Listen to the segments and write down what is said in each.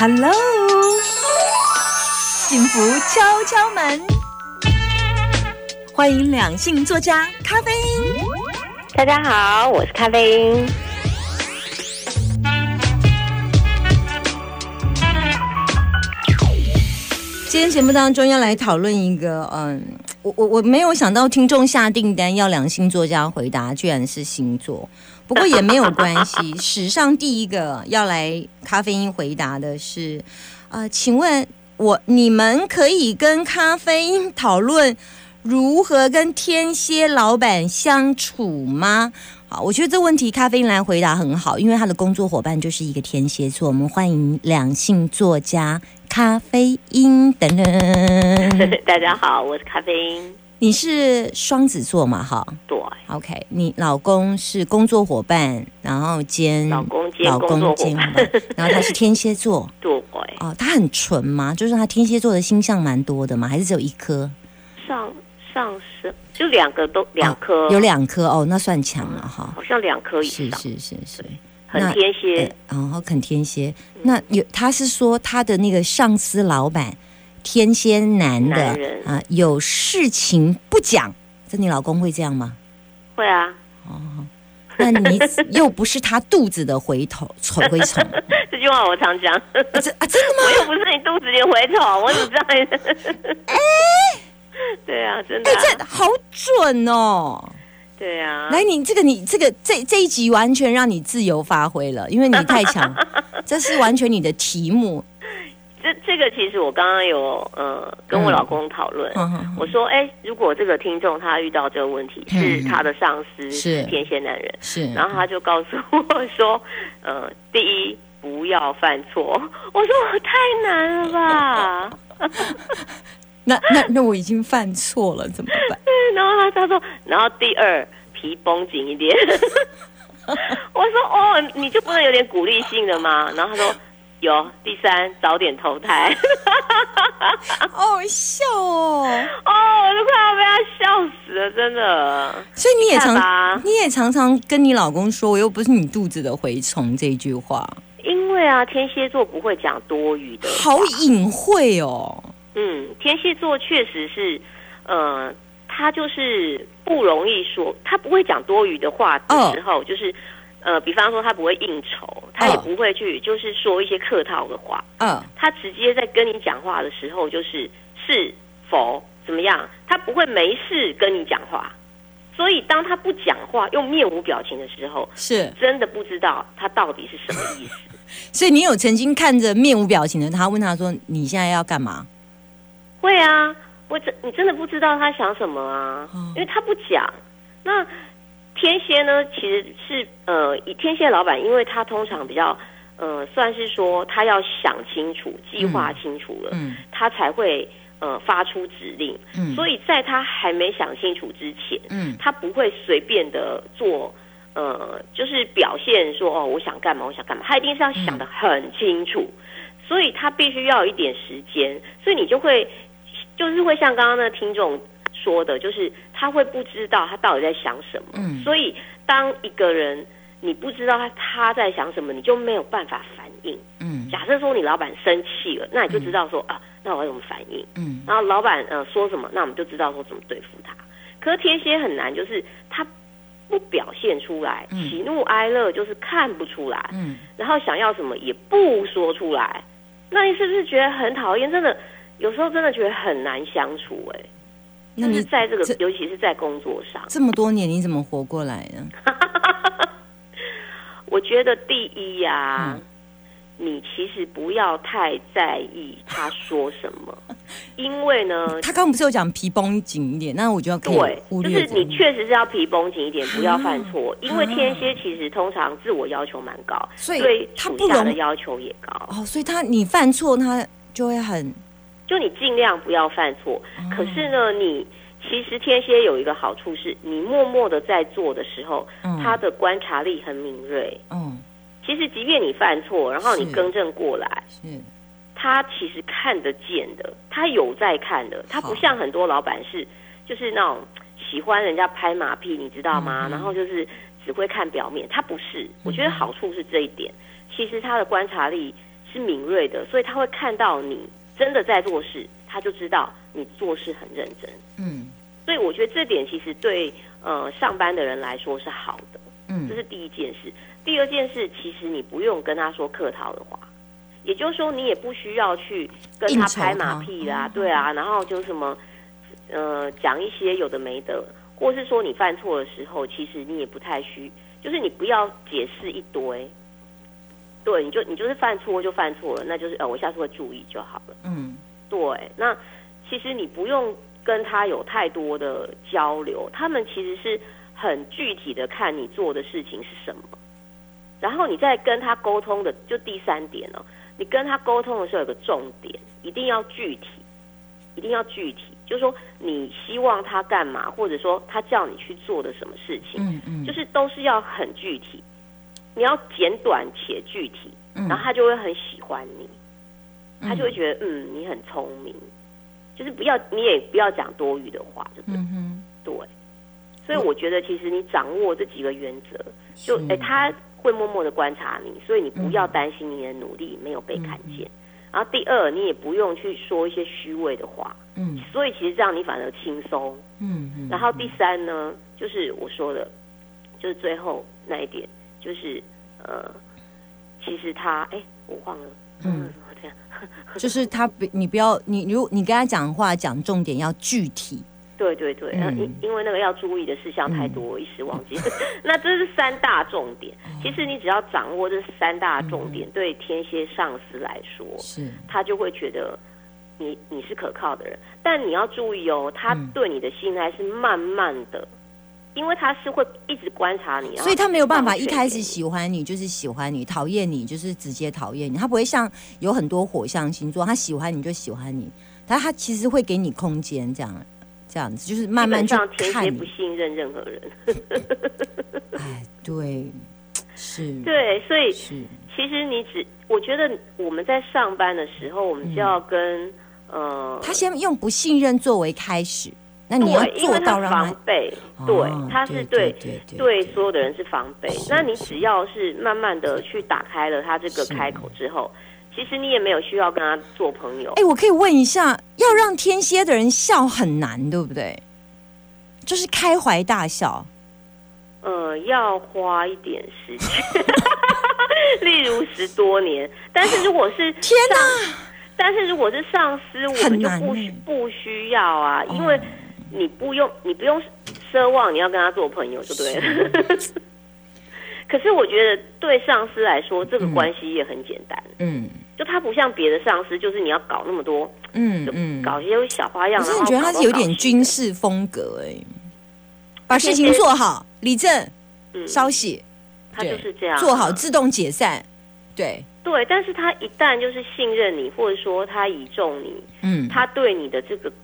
Hello，幸福敲敲门，欢迎两性作家咖啡因。大家好，我是咖啡因。今天节目当中要来讨论一个，嗯，我我我没有想到听众下订单要两星作家回答，居然是星座。不过也没有关系，史上第一个要来咖啡因回答的是，呃，请问我你们可以跟咖啡因讨论如何跟天蝎老板相处吗？好，我觉得这问题咖啡因来回答很好，因为他的工作伙伴就是一个天蝎座。我们欢迎两性作家咖啡因等等。大家好，我是咖啡因。你是双子座嘛？哈，对，OK。你老公是工作伙伴，然后兼老公兼工作伙伴，然后他是天蝎座，对，哦，他很纯吗？就是他天蝎座的星象蛮多的嘛？还是只有一颗？上上升就两个都两颗，有两颗哦，那算强了哈。好像两颗以上，是是是是，很天蝎，然后很天蝎。那有他是说他的那个上司老板。天蝎男的啊，有事情不讲，这你老公会这样吗？会啊。哦，那你又不是他肚子的蛔虫，虫蛔虫。这句话我常讲。这啊，真的吗？我又不是你肚子里蛔虫，我怎么知道？哎，对啊，真的。哎，这好准哦。对啊。来，你这个，你这个，这这一集完全让你自由发挥了，因为你太强，这是完全你的题目。这这个其实我刚刚有呃跟我老公讨论，我说哎，如果这个听众他遇到这个问题，是他的上司是天蝎男人，是，然后他就告诉我说，呃，第一不要犯错。我说太难了吧？那那那我已经犯错了怎么办？然后他他说，然后第二皮绷紧一点。我说哦，你就不能有点鼓励性的吗？然后他说。有第三，早点投胎，好笑哦！哦，我都快要被他笑死了，真的。所以你也常，你也常常跟你老公说，我又不是你肚子的蛔虫这句话。因为啊，天蝎座不会讲多余的，好隐晦哦。嗯，天蝎座确实是，呃，他就是不容易说，他不会讲多余的话的时候，就是。呃，比方说他不会应酬，他也不会去，就是说一些客套的话。嗯，他直接在跟你讲话的时候，就是是否怎么样，他不会没事跟你讲话。所以当他不讲话，又面无表情的时候，是真的不知道他到底是什么意思。所以你有曾经看着面无表情的他，问他说：“你现在要干嘛？”会啊，我真你真的不知道他想什么啊，因为他不讲。那。天蝎呢，其实是呃，以天蝎老板，因为他通常比较呃，算是说他要想清楚、计划清楚了，嗯，他才会呃发出指令，嗯，所以在他还没想清楚之前，嗯，他不会随便的做，呃，就是表现说哦，我想干嘛，我想干嘛，他一定是要想的很清楚，所以他必须要有一点时间，所以你就会就是会像刚刚那听众。说的就是他会不知道他到底在想什么，所以当一个人你不知道他他在想什么，你就没有办法反应。嗯，假设说你老板生气了，那你就知道说啊，那我要怎么反应？嗯，然后老板呃说什么，那我们就知道说怎么对付他。可是天蝎很难，就是他不表现出来，喜怒哀乐就是看不出来。嗯，然后想要什么也不说出来，那你是不是觉得很讨厌？真的有时候真的觉得很难相处哎。那你在这个，尤其是在工作上，这么多年你怎么活过来呢？我觉得第一呀，你其实不要太在意他说什么，因为呢，他刚刚不是有讲皮绷紧一点，那我就要对，就是你确实是要皮绷紧一点，不要犯错，因为天蝎其实通常自我要求蛮高，所以他属下的要求也高哦，所以他你犯错，他就会很。就你尽量不要犯错，可是呢，你其实天蝎有一个好处是，你默默的在做的时候，他的观察力很敏锐。嗯，其实即便你犯错，然后你更正过来，是，他其实看得见的，他有在看的，他不像很多老板是，就是那种喜欢人家拍马屁，你知道吗？然后就是只会看表面，他不是。我觉得好处是这一点，其实他的观察力是敏锐的，所以他会看到你真的在做事，他就知道你做事很认真。嗯所以我觉得这点其实对呃上班的人来说是好的，嗯这嗯是第一件事。第二件事，其实你不用跟他说客套的话，也就是说你也不需要去跟他拍马屁啦，对啊，然后就什么呃讲一些有的没的，或是说你犯错的时候，其实你也不太需，就是你不要解释一堆。对，你就你就是犯错就犯错了，那就是呃，我下次会注意就好了。嗯。对，那其实你不用跟他有太多的交流，他们其实是很具体的看你做的事情是什么，然后你再跟他沟通的，就第三点哦，你跟他沟通的时候有个重点，一定要具体，一定要具体，就是说你希望他干嘛，或者说他叫你去做的什么事情，嗯嗯，就是都是要很具体，你要简短且具体，嗯。然后他就会很喜欢你。他就会觉得嗯你很聪明，就是不要你也不要讲多余的话，就对、嗯哼，对。所以我觉得其实你掌握这几个原则，就是哎他会默默的观察你，所以你不要担心你的努力没有被看见。然后第二，你也不用去说一些虚伪的话，嗯。所以其实这样你反而轻松。嗯嗯，然后第三呢，就是我说的，就是最后那一点，就是呃，其实他哎我忘了，嗯。嗯，这样。就是他不，你不要你如你跟他讲话讲重点要具体，对对对，嗯嗯、因因为那个要注意的事项太多，我一时忘记。那这是三大重点。哦。其实你只要掌握这三大重嗯。点，对天蝎上司来说，是。他就会觉得你你是可靠的人。但你要注意哦，他嗯。对你的信赖是慢慢的，因为他是会一直观察你，所以他没有办法一开始喜欢你就是喜欢你，讨厌你就是直接讨厌你，他不会像有很多火象星座，他喜欢你就喜欢你，但他其实会给你空间，这样这样子，就是慢慢去基本上天看蝎不。信任任何人。哎，对，是，对，所以是，其实你只，我觉得我们在上班的时候，我们就要跟、呃，他先用不信任作为开始，那你要做到让防备，对哦，他是对对所有的人是防备。那你只要是慢慢的去打开了他这个开口之后，其实你也没有需要跟他做朋友哎、。我可以问一下，要让天蝎的人笑很难，对不对？就是开怀大笑，呃，要花一点时间，例如十多年。但是如果是天哪！但是如果是上司，我们就不需不需要啊，因哦为你不用你不用奢望你要跟他做朋友就对了。可是我觉得对上司来说，这个嗯关系也很简单，嗯。就他不像别的上司，就是你要搞那么多，嗯嗯，搞一些小花样。我真的觉得他是有点军事风格哎、把事情做好，理正嗯，稍息，他就是这样啊。做好自动解散，对，对，但是他一旦就是信任你，或者说他倚重你，嗯，他对你的这个，他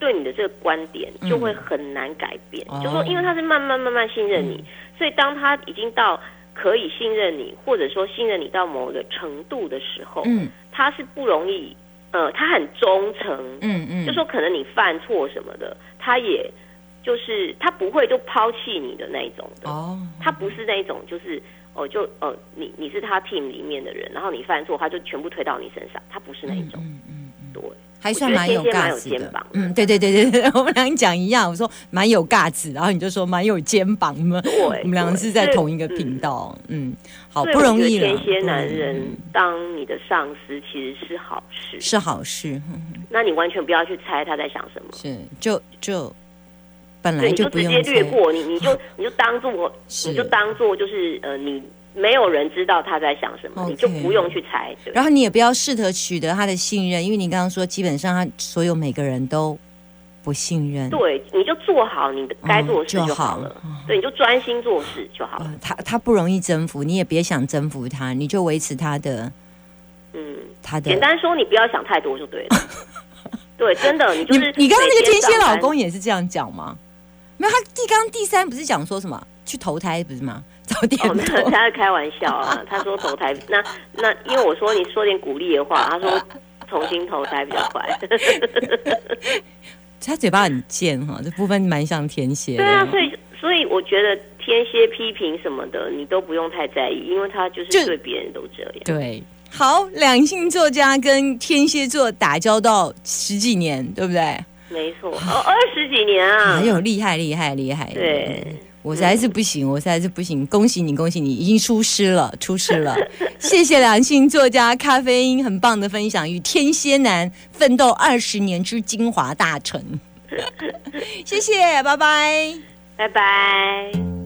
对你的这个观点嗯。就会很难改变。哦。就说，因为他是慢慢慢慢信任你，所以当他已经到可以信任你，或者说信任你到某个程度的时候，嗯。他是不容易，呃，他很忠诚，嗯嗯，就说可能你犯错什么的，他也就是他不会就抛弃你的那一种的。哦，他不是那一种，就是哦，就哦，你你是他 team 里面的人，然后你犯错，他就全部推到你身上，他不是那一种，嗯嗯嗯，对，还算蛮有架子的。肩膀的。嗯，对对对对对，我们俩讲一样，我说蛮有架子，然后你就说蛮有肩膀嘛，对，我们两个是在同一个频。道，嗯，好不容易了，天蝎男人嗯当你的上司其实是好事，是好事，嗯。那你完全不要去猜他在想什么，是就就本来对，你就不直接用猜，略过，你你就你就当做我你就当做就是呃你没有人知道他在想什么你就不用去猜，对然后你也不要试图取得他的信任，因为你刚刚说基本上他所有每个人都不信任，对，你就做好你的该做的事嗯就好好了，对，你就专心做事就好了，呃他他不容易征服，你也别想征服他，你就维持他的嗯。他的简单说，你不要想太多就对了。对，真的，你就是你刚刚那个天天蝎老公也是这样讲吗？没有，他第刚刚第三不是讲说什么去投胎不是吗？早点他在开玩笑啊。他说投胎，那那因为我说你说点鼓励的话，他说重新投胎比较快。他嘴巴很贱哈，这部分蛮像天蝎的。对啊，所以所以我觉得天蝎批评什么的，你都不用太在意，因为他就是就对别人都这样。对，好，两性作家跟天蝎座打交道十几年，对不对？没错，哦，二十几年啊！哎呦，厉害厉害厉害！对，我实在是不行，我实在是不行。恭喜你，恭喜你，已经出师了，出师了！谢谢良性作家咖啡因很棒的分享，与天蝎男奋斗二十年之精华大成。谢谢，拜拜，拜拜。